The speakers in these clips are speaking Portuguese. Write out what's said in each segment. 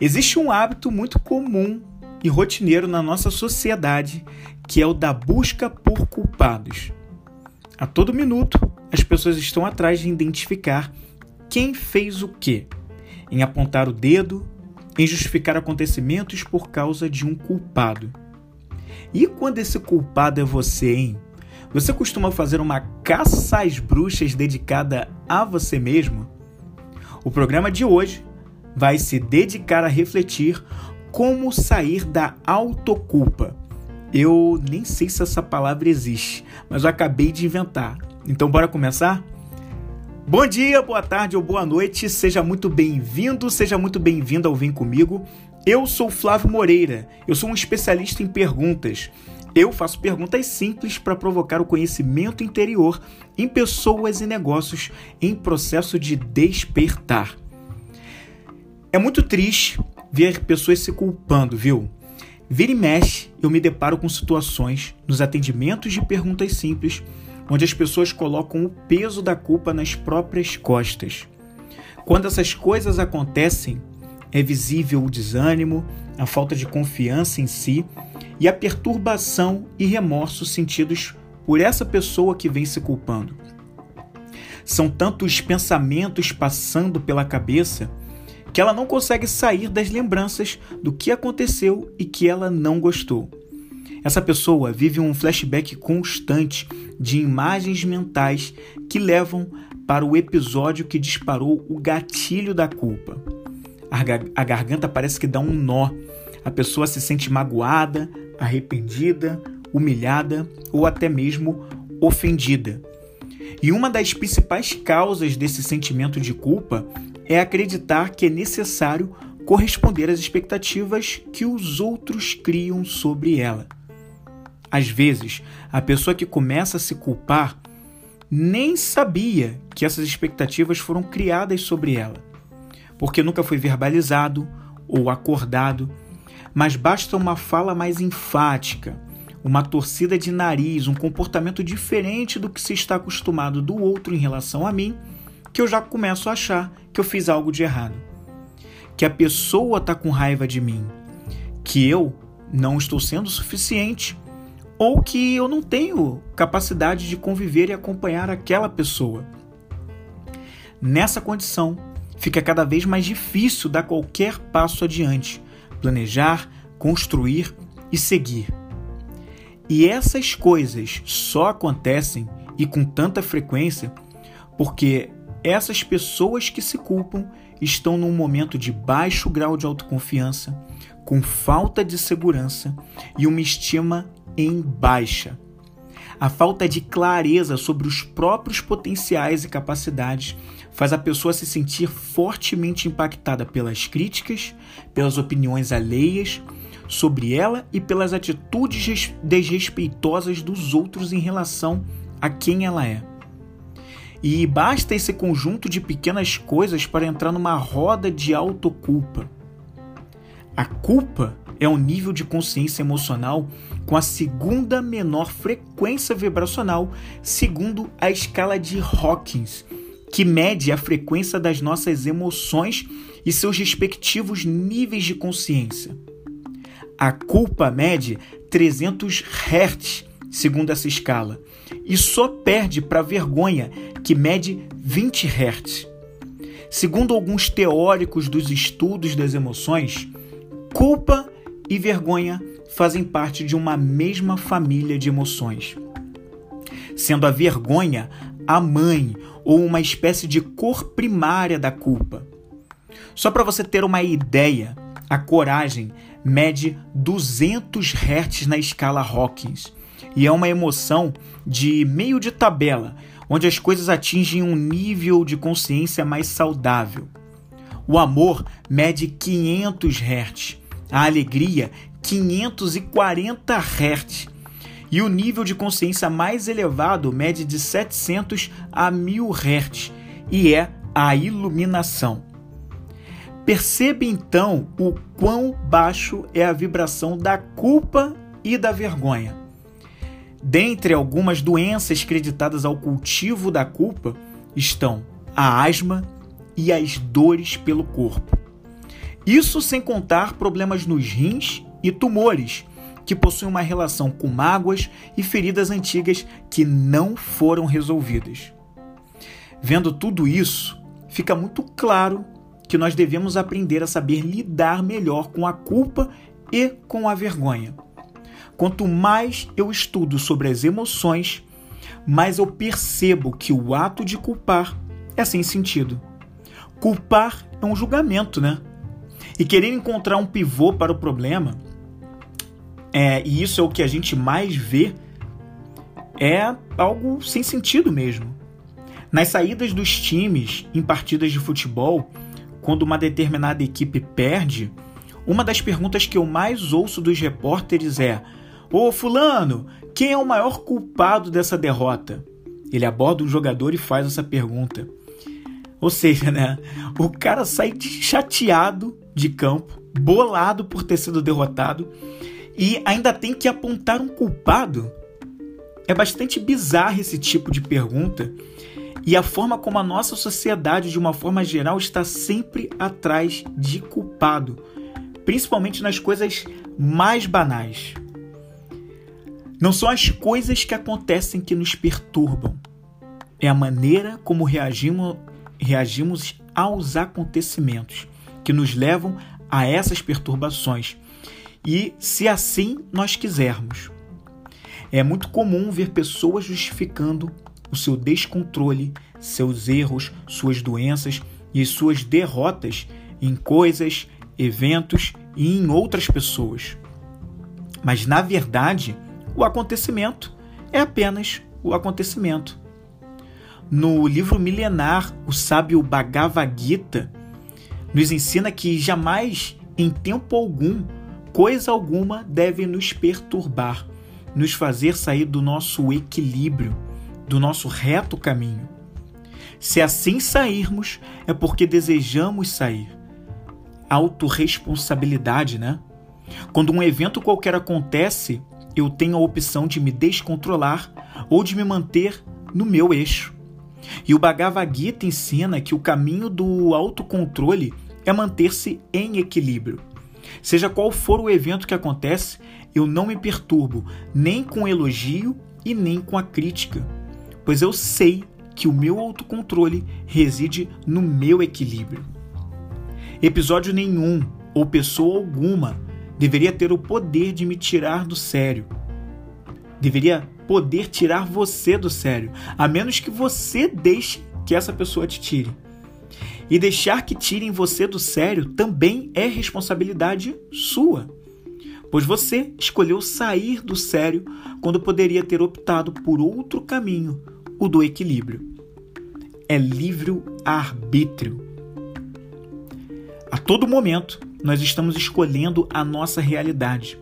Existe um hábito muito comum e rotineiro na nossa sociedade que é o da busca por culpados. A todo minuto, as pessoas estão atrás de identificar quem fez o quê, em apontar o dedo, em justificar acontecimentos por causa de um culpado. E quando esse culpado é você, hein? Você costuma fazer uma caça às bruxas dedicada a você mesmo? O programa de hoje vai se dedicar a refletir como sair da autoculpa. Eu nem sei se essa palavra existe, mas eu acabei de inventar. Então bora começar? Bom dia, boa tarde ou boa noite, seja muito bem-vindo, seja muito bem-vinda ao Vem Comigo. Eu sou Flávio Moreira, eu sou um especialista em perguntas. Eu faço perguntas simples para provocar o conhecimento interior em pessoas e negócios em processo de despertar. É muito triste ver pessoas se culpando, viu? Vira e mexe, eu me deparo com situações nos atendimentos de perguntas simples onde as pessoas colocam o peso da culpa nas próprias costas. Quando essas coisas acontecem, é visível o desânimo, a falta de confiança em si e a perturbação e remorso sentidos por essa pessoa que vem se culpando. São tantos pensamentos passando pela cabeça que ela não consegue sair das lembranças do que aconteceu e que ela não gostou. Essa pessoa vive um flashback constante de imagens mentais que levam para o episódio que disparou o gatilho da culpa. A garganta parece que dá um nó. A pessoa se sente magoada, arrependida, humilhada ou até mesmo ofendida. E uma das principais causas desse sentimento de culpa é acreditar que é necessário corresponder às expectativas que os outros criam sobre ela. Às vezes, a pessoa que começa a se culpar nem sabia que essas expectativas foram criadas sobre ela, porque nunca foi verbalizado ou acordado, mas basta uma fala mais enfática, uma torcida de nariz, um comportamento diferente do que se está acostumado do outro em relação a mim, que eu já começo a achar que eu fiz algo de errado. Que a pessoa está com raiva de mim, que eu não estou sendo suficiente, ou que eu não tenho capacidade de conviver e acompanhar aquela pessoa. Nessa condição, fica cada vez mais difícil dar qualquer passo adiante, planejar, construir e seguir. E essas coisas só acontecem e com tanta frequência porque essas pessoas que se culpam estão num momento de baixo grau de autoconfiança, com falta de segurança e uma estima em baixa. A falta de clareza sobre os próprios potenciais e capacidades faz a pessoa se sentir fortemente impactada pelas críticas, pelas opiniões alheias sobre ela e pelas atitudes desrespeitosas dos outros em relação a quem ela é. E basta esse conjunto de pequenas coisas para entrar numa roda de autoculpa. A culpa é um nível de consciência emocional com a segunda menor frequência vibracional, segundo a escala de Hawkins, que mede a frequência das nossas emoções e seus respectivos níveis de consciência. A culpa mede 300 Hz, segundo essa escala, e só perde para a vergonha, que mede 20 Hz. Segundo alguns teóricos dos estudos das emoções, culpa e vergonha fazem parte de uma mesma família de emoções. Sendo a vergonha a mãe ou uma espécie de cor primária da culpa. Só para você ter uma ideia, a coragem mede 200 Hz na escala Hawkins e é uma emoção de meio de tabela, onde as coisas atingem um nível de consciência mais saudável. O amor mede 500 Hz, a alegria 540 Hz e o nível de consciência mais elevado mede de 700 a 1000 Hz e é a iluminação. Perceba então o quão baixo é a vibração da culpa e da vergonha. Dentre algumas doenças creditadas ao cultivo da culpa estão a asma e as dores pelo corpo. Isso sem contar problemas nos rins e tumores, que possuem uma relação com mágoas e feridas antigas que não foram resolvidas. Vendo tudo isso, fica muito claro que nós devemos aprender a saber lidar melhor com a culpa e com a vergonha. Quanto mais eu estudo sobre as emoções, mais eu percebo que o ato de culpar é sem sentido. Culpar é um julgamento, né? E querer encontrar um pivô para o problema, é, e isso é o que a gente mais vê, é algo sem sentido mesmo. Nas saídas dos times em partidas de futebol, quando uma determinada equipe perde, uma das perguntas que eu mais ouço dos repórteres é: Ô Fulano, quem é o maior culpado dessa derrota? Ele aborda um jogador e faz essa pergunta. Ou seja, né? O cara sai chateado de campo, bolado por ter sido derrotado e ainda tem que apontar um culpado. É bastante bizarro esse tipo de pergunta e a forma como a nossa sociedade, de uma forma geral, está sempre atrás de culpado, principalmente nas coisas mais banais. Não são as coisas que acontecem que nos perturbam, é a maneira como reagimos, reagimos aos acontecimentos que nos levam a essas perturbações e se assim nós quisermos. É muito comum ver pessoas justificando o seu descontrole, seus erros, suas doenças e suas derrotas em coisas, eventos e em outras pessoas. Mas na verdade, o acontecimento é apenas o acontecimento. No livro milenar, o sábio Bhagavad Gita nos ensina que jamais, em tempo algum, coisa alguma deve nos perturbar, nos fazer sair do nosso equilíbrio do nosso reto caminho. Se assim sairmos, é porque desejamos sair. Autoresponsabilidade, né? Quando um evento qualquer acontece, eu tenho a opção de me descontrolar ou de me manter no meu eixo. E o Bhagavad Gita ensina que o caminho do autocontrole é manter-se em equilíbrio. Seja qual for o evento que acontece, eu não me perturbo nem com elogio e nem com a crítica pois eu sei que o meu autocontrole reside no meu equilíbrio. Episódio nenhum ou pessoa alguma deveria ter o poder de me tirar do sério. Deveria poder tirar você do sério, a menos que você deixe que essa pessoa te tire. E deixar que tirem você do sério também é responsabilidade sua, pois você escolheu sair do sério quando poderia ter optado por outro caminho, o do equilíbrio. É livre-arbítrio. A todo momento, nós estamos escolhendo a nossa realidade.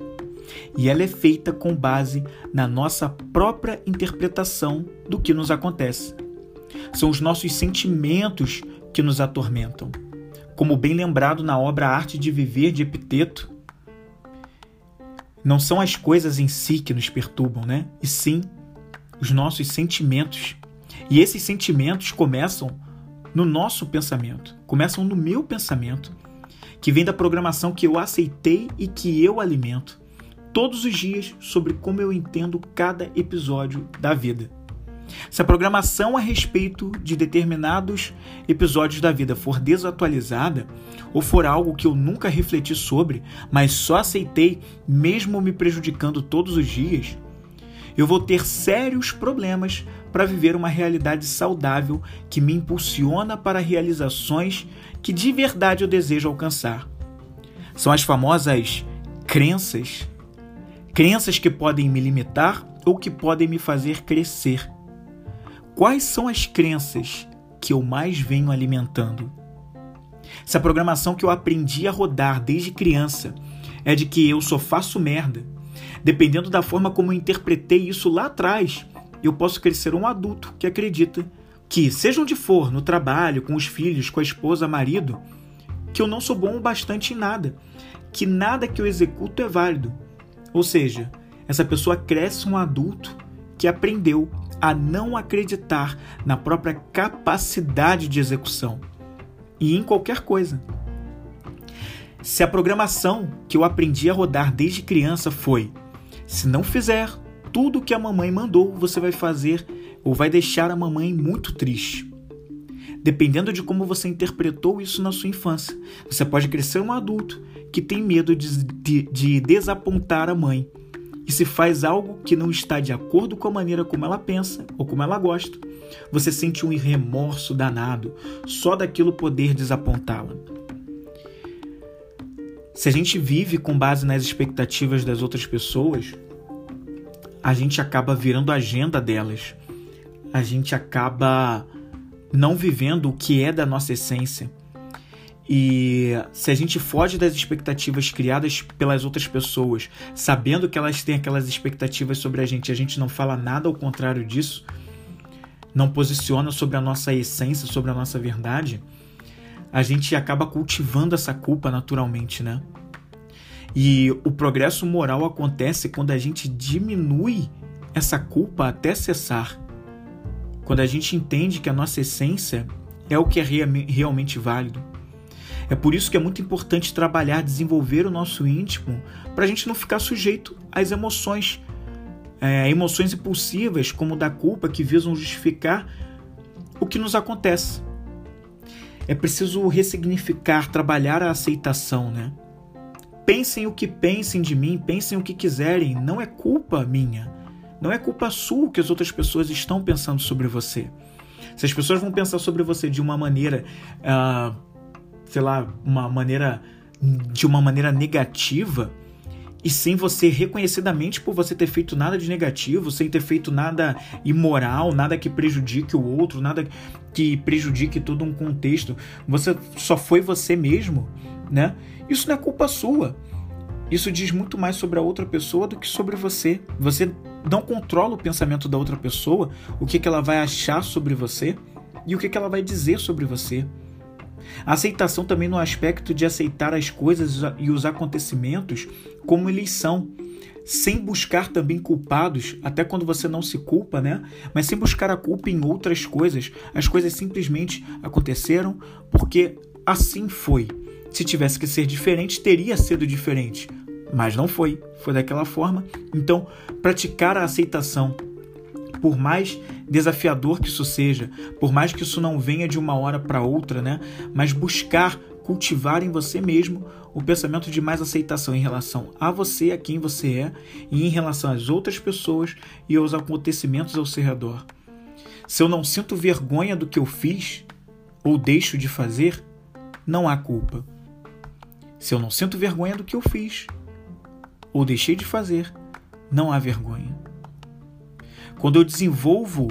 E ela é feita com base na nossa própria interpretação do que nos acontece. São os nossos sentimentos que nos atormentam. Como bem lembrado na obra Arte de Viver de Epiteto, não são as coisas em si que nos perturbam, né? E sim os nossos sentimentos. E esses sentimentos começam no nosso pensamento, começam no meu pensamento, que vem da programação que eu aceitei e que eu alimento todos os dias sobre como eu entendo cada episódio da vida. Se a programação a respeito de determinados episódios da vida for desatualizada, ou for algo que eu nunca refleti sobre, mas só aceitei mesmo me prejudicando todos os dias, eu vou ter sérios problemas para viver uma realidade saudável que me impulsiona para realizações que de verdade eu desejo alcançar. São as famosas crenças. Crenças que podem me limitar ou que podem me fazer crescer. Quais são as crenças que eu mais venho alimentando? Se a programação que eu aprendi a rodar desde criança é de que eu só faço merda, Dependendo da forma como eu interpretei isso lá atrás, eu posso crescer um adulto que acredita que, seja onde for, no trabalho, com os filhos, com a esposa, marido, que eu não sou bom o bastante em nada, que nada que eu executo é válido. Ou seja, essa pessoa cresce um adulto que aprendeu a não acreditar na própria capacidade de execução e em qualquer coisa. Se a programação que eu aprendi a rodar desde criança foi: se não fizer tudo que a mamãe mandou, você vai fazer ou vai deixar a mamãe muito triste. Dependendo de como você interpretou isso na sua infância, você pode crescer um adulto que tem medo de, de, de desapontar a mãe. E se faz algo que não está de acordo com a maneira como ela pensa ou como ela gosta, você sente um remorso danado só daquilo poder desapontá-la. Se a gente vive com base nas expectativas das outras pessoas, a gente acaba virando a agenda delas. A gente acaba não vivendo o que é da nossa essência. E se a gente foge das expectativas criadas pelas outras pessoas, sabendo que elas têm aquelas expectativas sobre a gente, a gente não fala nada ao contrário disso, não posiciona sobre a nossa essência, sobre a nossa verdade, a gente acaba cultivando essa culpa naturalmente, né? E o progresso moral acontece quando a gente diminui essa culpa até cessar. Quando a gente entende que a nossa essência é o que é realmente válido. É por isso que é muito importante trabalhar, desenvolver o nosso íntimo, para a gente não ficar sujeito às emoções, é, emoções impulsivas, como da culpa, que visam justificar o que nos acontece. É preciso ressignificar, trabalhar a aceitação, né? Pensem o que pensem de mim, pensem o que quiserem, não é culpa minha. Não é culpa sua que as outras pessoas estão pensando sobre você. Se as pessoas vão pensar sobre você de uma maneira, uh, sei lá, uma maneira de uma maneira negativa, e sem você reconhecidamente por você ter feito nada de negativo, sem ter feito nada imoral, nada que prejudique o outro, nada que prejudique todo um contexto, você só foi você mesmo, né? Isso não é culpa sua. Isso diz muito mais sobre a outra pessoa do que sobre você. Você não controla o pensamento da outra pessoa, o que, que ela vai achar sobre você e o que, que ela vai dizer sobre você. A aceitação também no aspecto de aceitar as coisas e os acontecimentos como eles são, sem buscar também culpados, até quando você não se culpa, né? Mas sem buscar a culpa em outras coisas. As coisas simplesmente aconteceram porque assim foi. Se tivesse que ser diferente, teria sido diferente. Mas não foi, foi daquela forma. Então, praticar a aceitação, por mais desafiador que isso seja, por mais que isso não venha de uma hora para outra, né? Mas buscar cultivar em você mesmo o pensamento de mais aceitação em relação a você, a quem você é, e em relação às outras pessoas e aos acontecimentos ao seu redor. Se eu não sinto vergonha do que eu fiz ou deixo de fazer, não há culpa. Se eu não sinto vergonha do que eu fiz ou deixei de fazer, não há vergonha. Quando eu desenvolvo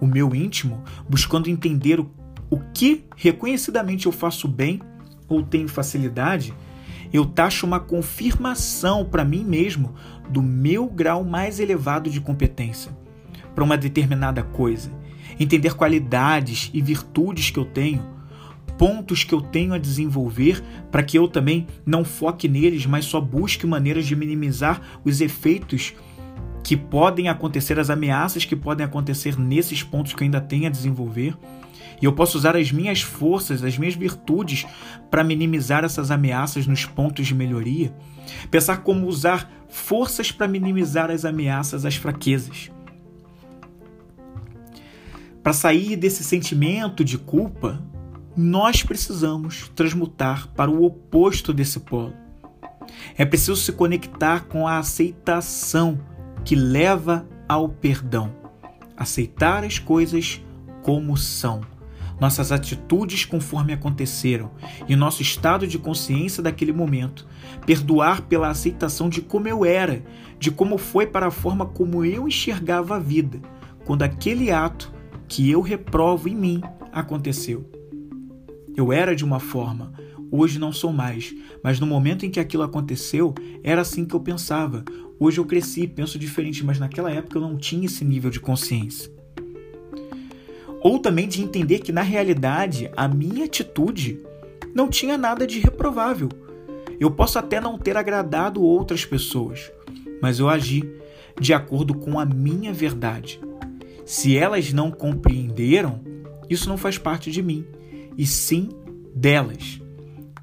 o meu íntimo, buscando entender o, o que reconhecidamente eu faço bem ou tenho facilidade, eu taxo uma confirmação para mim mesmo do meu grau mais elevado de competência para uma determinada coisa, entender qualidades e virtudes que eu tenho pontos que eu tenho a desenvolver para que eu também não foque neles, mas só busque maneiras de minimizar os efeitos que podem acontecer, as ameaças que podem acontecer nesses pontos que eu ainda tenho a desenvolver. E eu posso usar as minhas forças, as minhas virtudes para minimizar essas ameaças nos pontos de melhoria. Pensar como usar forças para minimizar as ameaças, as fraquezas. Para sair desse sentimento de culpa, nós precisamos transmutar para o oposto desse polo. É preciso se conectar com a aceitação que leva ao perdão. Aceitar as coisas como são, nossas atitudes conforme aconteceram e nosso estado de consciência daquele momento. Perdoar pela aceitação de como eu era, de como foi para a forma como eu enxergava a vida, quando aquele ato que eu reprovo em mim aconteceu. Eu era de uma forma, hoje não sou mais, mas no momento em que aquilo aconteceu, era assim que eu pensava. Hoje eu cresci, penso diferente, mas naquela época eu não tinha esse nível de consciência. Ou também de entender que na realidade a minha atitude não tinha nada de reprovável. Eu posso até não ter agradado outras pessoas, mas eu agi de acordo com a minha verdade. Se elas não compreenderam, isso não faz parte de mim e sim delas.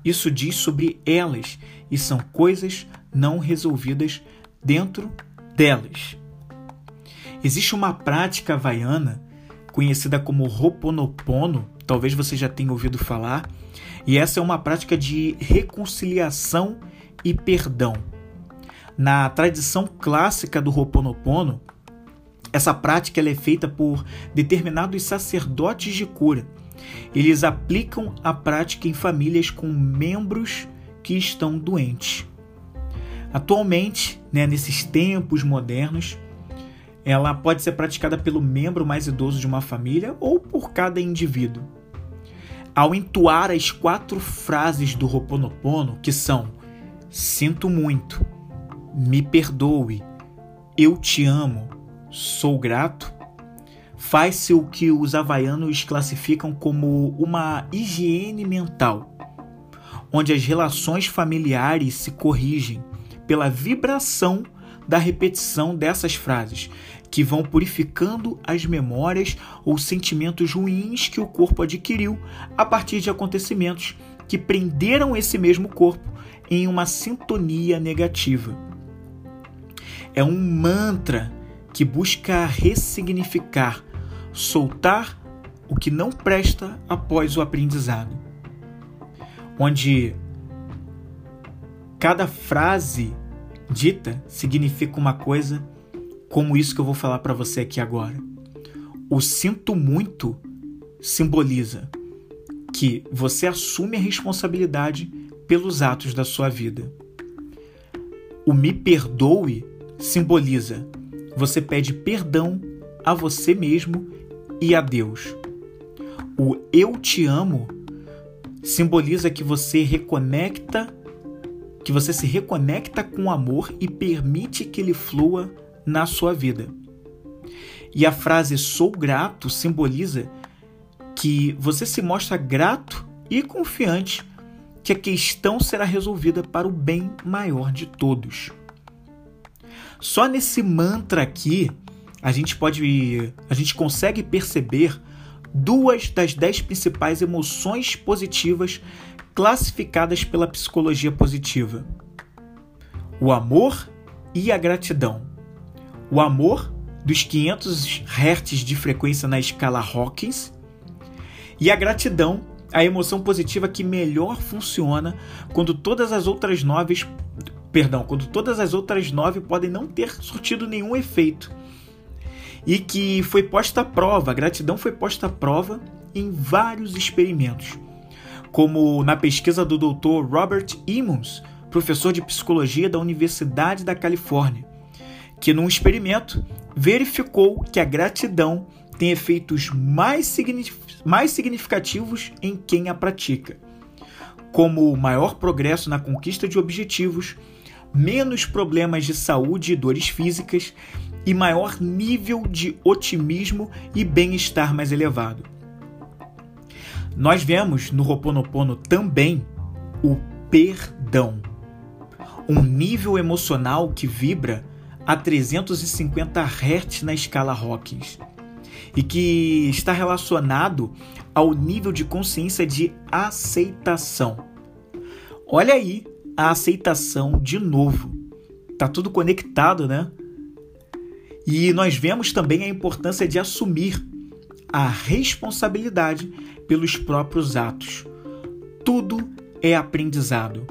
isso diz sobre elas e são coisas não resolvidas dentro delas. Existe uma prática havaiana conhecida como Ho'oponopono, talvez você já tenha ouvido falar, e essa é uma prática de reconciliação e perdão. Na tradição clássica do Ho'oponopono, essa prática é feita por determinados sacerdotes de cura. Eles aplicam a prática em famílias com membros que estão doentes. Atualmente, né, nesses tempos modernos, ela pode ser praticada pelo membro mais idoso de uma família ou por cada indivíduo. Ao entoar as quatro frases do Ho'oponopono, que são Sinto muito, me perdoe, eu te amo, sou grato, faz-se o que os havaianos classificam como uma higiene mental, onde as relações familiares se corrigem pela vibração da repetição dessas frases, que vão purificando as memórias ou sentimentos ruins que o corpo adquiriu a partir de acontecimentos que prenderam esse mesmo corpo em uma sintonia negativa. É um mantra que busca ressignificar, soltar o que não presta após o aprendizado. Onde cada frase dita significa uma coisa, como isso que eu vou falar para você aqui agora. O sinto muito simboliza que você assume a responsabilidade pelos atos da sua vida. O me perdoe simboliza você pede perdão a você mesmo e a Deus. O eu te amo simboliza que você reconecta, que você se reconecta com o amor e permite que ele flua na sua vida. E a frase sou grato simboliza que você se mostra grato e confiante que a questão será resolvida para o bem maior de todos. Só nesse mantra aqui, a gente pode, a gente consegue perceber duas das dez principais emoções positivas classificadas pela psicologia positiva: o amor e a gratidão. O amor dos 500 Hz de frequência na escala Hawkins e a gratidão, a emoção positiva que melhor funciona quando todas as outras nove perdão, quando todas as outras nove podem não ter surtido nenhum efeito. E que foi posta à prova, a gratidão foi posta à prova em vários experimentos, como na pesquisa do Dr. Robert Emmons, professor de psicologia da Universidade da Califórnia, que num experimento verificou que a gratidão tem efeitos mais, mais significativos em quem a pratica, como maior progresso na conquista de objetivos, menos problemas de saúde e dores físicas e maior nível de otimismo e bem-estar mais elevado. Nós vemos no Roponopono também o perdão, um nível emocional que vibra a 350 Hz na escala Hawkins e que está relacionado ao nível de consciência de aceitação. Olha aí a aceitação de novo. Tá tudo conectado, né? E nós vemos também a importância de assumir a responsabilidade pelos próprios atos. Tudo é aprendizado.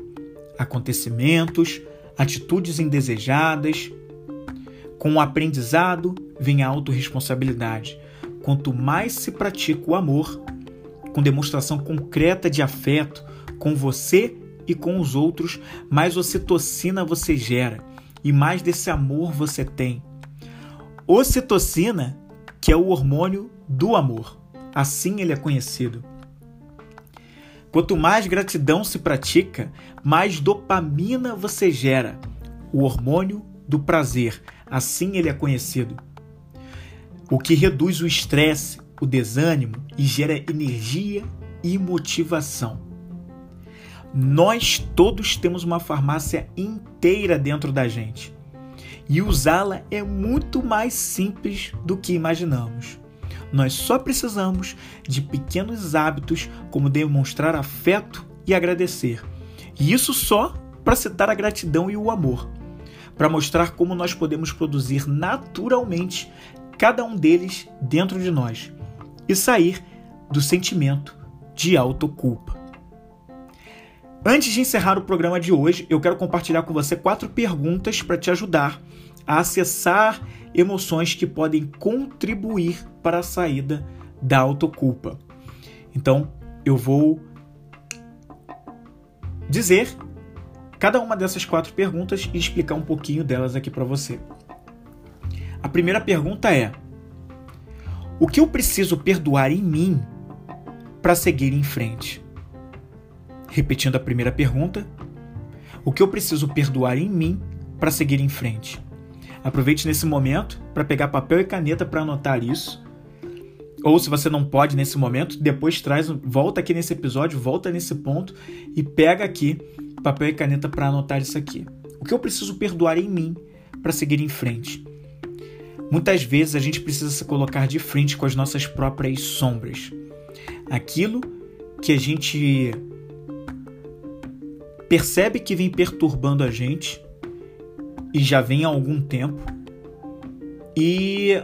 Acontecimentos, atitudes indesejadas. Com o aprendizado vem a autorresponsabilidade. Quanto mais se pratica o amor, com demonstração concreta de afeto com você e com os outros, mais ocitocina você gera e mais desse amor você tem. Ocitocina, que é o hormônio do amor, assim ele é conhecido. Quanto mais gratidão se pratica, mais dopamina você gera, o hormônio do prazer, assim ele é conhecido. O que reduz o estresse, o desânimo e gera energia e motivação. Nós todos temos uma farmácia inteira dentro da gente. E usá-la é muito mais simples do que imaginamos. Nós só precisamos de pequenos hábitos como demonstrar afeto e agradecer, E isso só para citar a gratidão e o amor, para mostrar como nós podemos produzir naturalmente cada um deles dentro de nós e sair do sentimento de autoculpa. Antes de encerrar o programa de hoje, eu quero compartilhar com você quatro perguntas para te ajudar a acessar emoções que podem contribuir para a saída da autoculpa. Então, eu vou dizer cada uma dessas quatro perguntas e explicar um pouquinho delas aqui para você. A primeira pergunta é: O que eu preciso perdoar em mim para seguir em frente? Repetindo a primeira pergunta: O que eu preciso perdoar em mim para seguir em frente? Aproveite nesse momento para pegar papel e caneta para anotar isso ou se você não pode nesse momento, depois traz, volta aqui nesse episódio, volta nesse ponto e pega aqui papel e caneta para anotar isso aqui. O que eu preciso perdoar em mim para seguir em frente? Muitas vezes a gente precisa se colocar de frente com as nossas próprias sombras. Aquilo que a gente percebe que vem perturbando a gente e já vem há algum tempo. E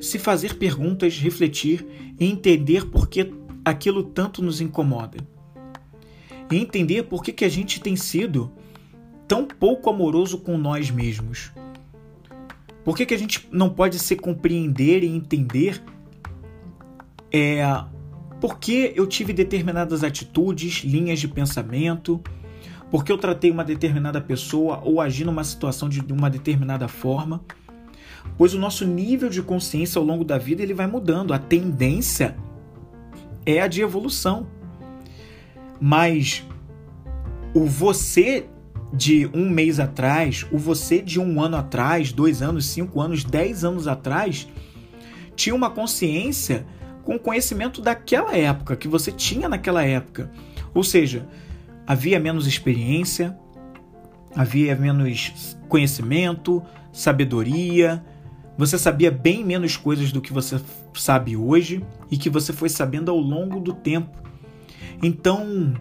se fazer perguntas, refletir e entender por que aquilo tanto nos incomoda. E entender por que, que a gente tem sido tão pouco amoroso com nós mesmos. Por que, que a gente não pode se compreender e entender é, por que eu tive determinadas atitudes, linhas de pensamento, porque eu tratei uma determinada pessoa ou agi numa situação de uma determinada forma pois o nosso nível de consciência ao longo da vida ele vai mudando. A tendência é a de evolução. Mas o você de um mês atrás, o você de um ano atrás, dois anos, cinco anos, dez anos atrás, tinha uma consciência com conhecimento daquela época, que você tinha naquela época. Ou seja, havia menos experiência, havia menos conhecimento, sabedoria, você sabia bem menos coisas do que você sabe hoje e que você foi sabendo ao longo do tempo. Então,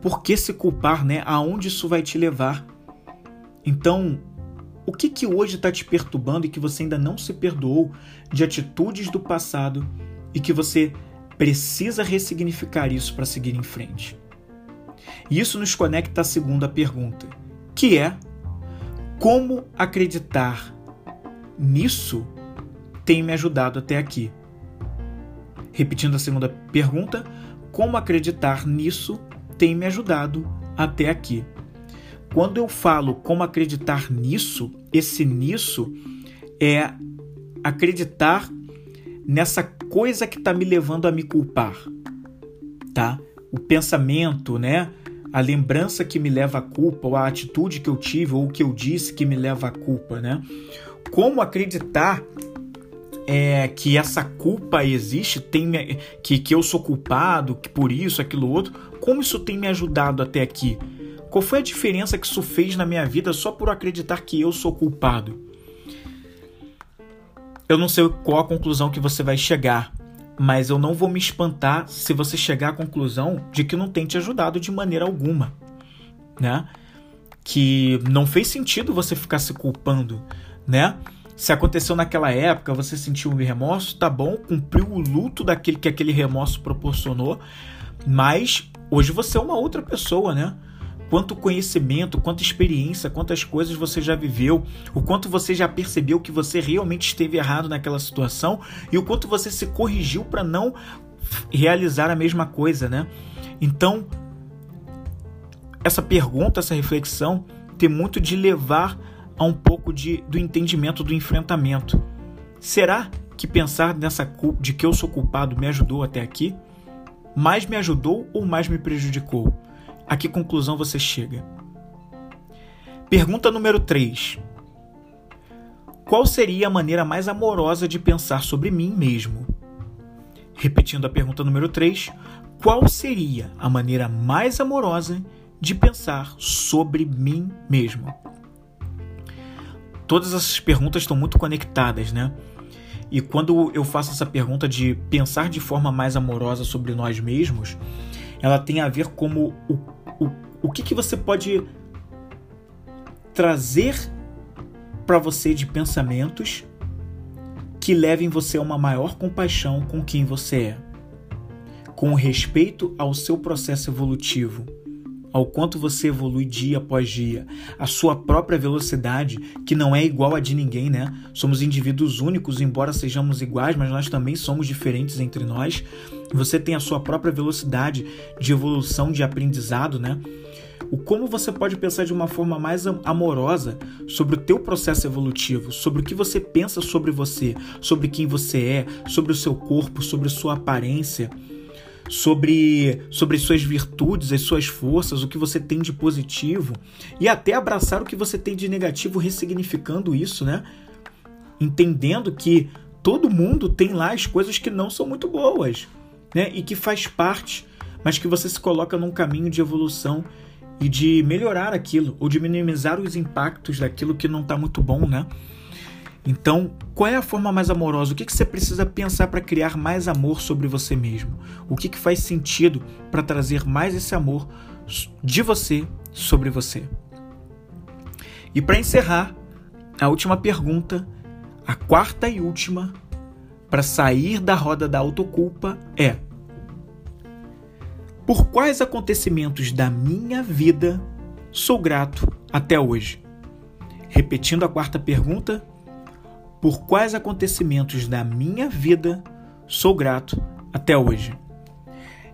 por que se culpar, né? Aonde isso vai te levar? Então, o que que hoje está te perturbando e que você ainda não se perdoou de atitudes do passado e que você precisa ressignificar isso para seguir em frente? Isso nos conecta à segunda pergunta, que é como acreditar nisso tem me ajudado até aqui. Repetindo a segunda pergunta, como acreditar nisso tem me ajudado até aqui? Quando eu falo como acreditar nisso, esse nisso é acreditar nessa coisa que está me levando a me culpar, tá? O pensamento, né? A lembrança que me leva à culpa, ou a atitude que eu tive, ou o que eu disse que me leva à culpa, né? como acreditar é, que essa culpa existe, tem que, que eu sou culpado, que por isso, aquilo outro, como isso tem me ajudado até aqui? Qual foi a diferença que isso fez na minha vida só por acreditar que eu sou culpado? Eu não sei qual a conclusão que você vai chegar, mas eu não vou me espantar se você chegar à conclusão de que não tem te ajudado de maneira alguma, né? Que não fez sentido você ficar se culpando né? Se aconteceu naquela época, você sentiu um remorso, tá bom, cumpriu o luto daquele que aquele remorso proporcionou, mas hoje você é uma outra pessoa, né? Quanto conhecimento, quanta experiência, quantas coisas você já viveu, o quanto você já percebeu que você realmente esteve errado naquela situação e o quanto você se corrigiu para não realizar a mesma coisa, né? Então, essa pergunta, essa reflexão tem muito de levar a um pouco de, do entendimento do enfrentamento. Será que pensar nessa de que eu sou culpado me ajudou até aqui? Mais me ajudou ou mais me prejudicou? A que conclusão você chega? Pergunta número 3. Qual seria a maneira mais amorosa de pensar sobre mim mesmo? Repetindo a pergunta número 3, qual seria a maneira mais amorosa de pensar sobre mim mesmo? todas essas perguntas estão muito conectadas, né? E quando eu faço essa pergunta de pensar de forma mais amorosa sobre nós mesmos, ela tem a ver como o, o, que, que você pode trazer para você de pensamentos que levem você a uma maior compaixão com quem você é, com respeito ao seu processo evolutivo, ao quanto você evolui dia após dia, a sua própria velocidade, que não é igual a de ninguém, né? Somos indivíduos únicos, embora sejamos iguais, mas nós também somos diferentes entre nós. Você tem a sua própria velocidade de evolução, de aprendizado, né? o como você pode pensar de uma forma mais amorosa sobre o teu processo evolutivo, sobre o que você pensa sobre você, sobre quem você é, sobre o seu corpo, sobre sua aparência, sobre sobre suas virtudes, as suas forças, o que você tem de positivo e até abraçar o que você tem de negativo, ressignificando isso, né? Entendendo que todo mundo tem lá as coisas que não são muito boas, né? E que faz parte, mas que você se coloca num caminho de evolução e de melhorar aquilo ou de minimizar os impactos daquilo que não está muito bom, né? Então, qual é a forma mais amorosa? O que, que você precisa pensar para criar mais amor sobre você mesmo? O que, que faz sentido para trazer mais esse amor de você sobre você? E para encerrar, a última pergunta, a quarta e última, para sair da roda da autoculpa é: por quais acontecimentos da minha vida sou grato até hoje? Repetindo a quarta pergunta, por quais acontecimentos da minha vida sou grato até hoje?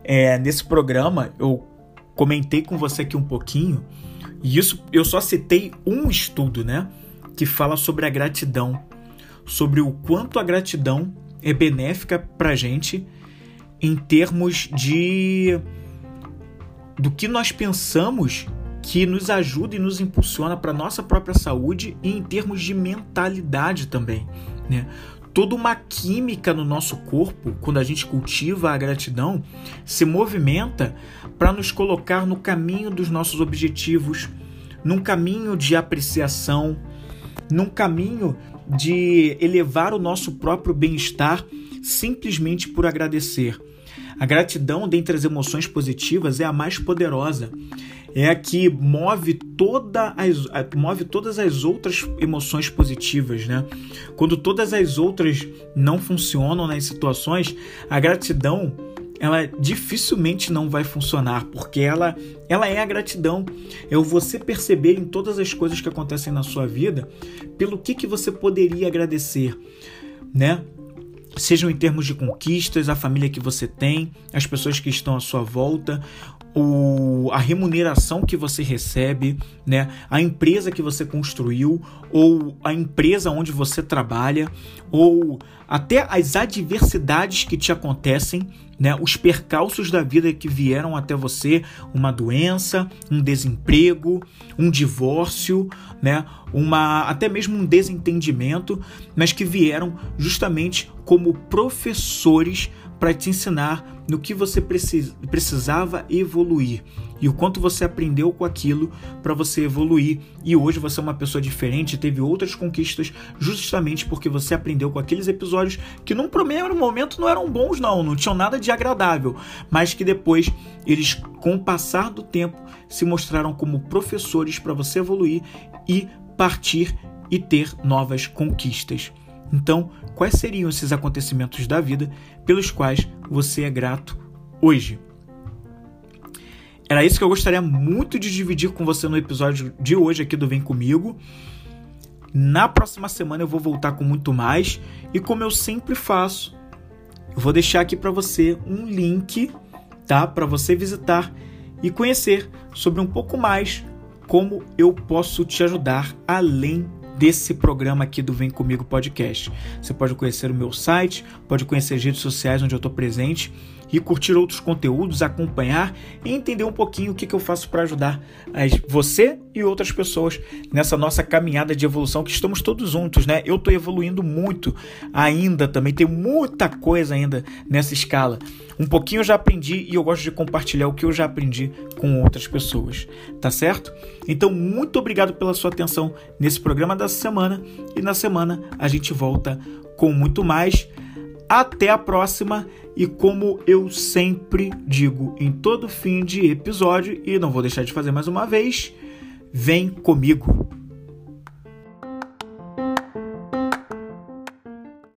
É, nesse programa eu comentei com você aqui um pouquinho, e isso eu só citei um estudo, né? Que fala sobre a gratidão, sobre o quanto a gratidão é benéfica pra gente em termos de do que nós pensamos que nos ajuda e nos impulsiona para nossa própria saúde e em termos de mentalidade também, né? Toda uma química no nosso corpo, quando a gente cultiva a gratidão, se movimenta para nos colocar no caminho dos nossos objetivos, num caminho de apreciação, num caminho de elevar o nosso próprio bem-estar simplesmente por agradecer. A gratidão, dentre as emoções positivas, é a mais poderosa. É a que move, toda as, move todas as outras emoções positivas, né? Quando todas as outras não funcionam nas situações, a gratidão ela dificilmente não vai funcionar, porque ela, ela é a gratidão. É o você perceber em todas as coisas que acontecem na sua vida pelo que, que você poderia agradecer, né? Sejam em termos de conquistas, a família que você tem, as pessoas que estão à sua volta, o, a remuneração que você recebe, né? a empresa que você construiu, ou a empresa onde você trabalha, ou até as adversidades que te acontecem, né? os percalços da vida que vieram até você, uma doença, um desemprego, um divórcio, né? uma, até mesmo um desentendimento, mas que vieram justamente como professores para te ensinar no que você precis, precisava evoluir e o quanto você aprendeu com aquilo para você evoluir. E hoje você é uma pessoa diferente, teve outras conquistas justamente porque você aprendeu com aqueles episódios que num primeiro momento não eram bons não, não tinham nada de agradável, mas que depois eles com o passar do tempo se mostraram como professores para você evoluir e partir e ter novas conquistas. Então, quais seriam esses acontecimentos da vida pelos quais você é grato hoje? Era isso que eu gostaria muito de dividir com você no episódio de hoje aqui do Vem Comigo. Na próxima semana eu vou voltar com muito mais e como eu sempre faço, eu vou deixar aqui para você um link, tá, para você visitar e conhecer sobre um pouco mais como eu posso te ajudar além desse programa aqui do Vem Comigo Podcast. Você pode conhecer o meu site, pode conhecer as redes sociais onde eu estou presente e curtir outros conteúdos, acompanhar e entender um pouquinho o que, que eu faço para ajudar você e outras pessoas nessa nossa caminhada de evolução que estamos todos juntos, né? Eu estou evoluindo muito ainda também, tem muita coisa ainda nessa escala. Um pouquinho eu já aprendi e eu gosto de compartilhar o que eu já aprendi com outras pessoas, tá certo? Então, muito obrigado pela sua atenção nesse programa dessa semana e na semana a gente volta com muito mais. Até a próxima E como eu sempre digo em todo fim de episódio, e não vou deixar de fazer mais uma vez, vem comigo.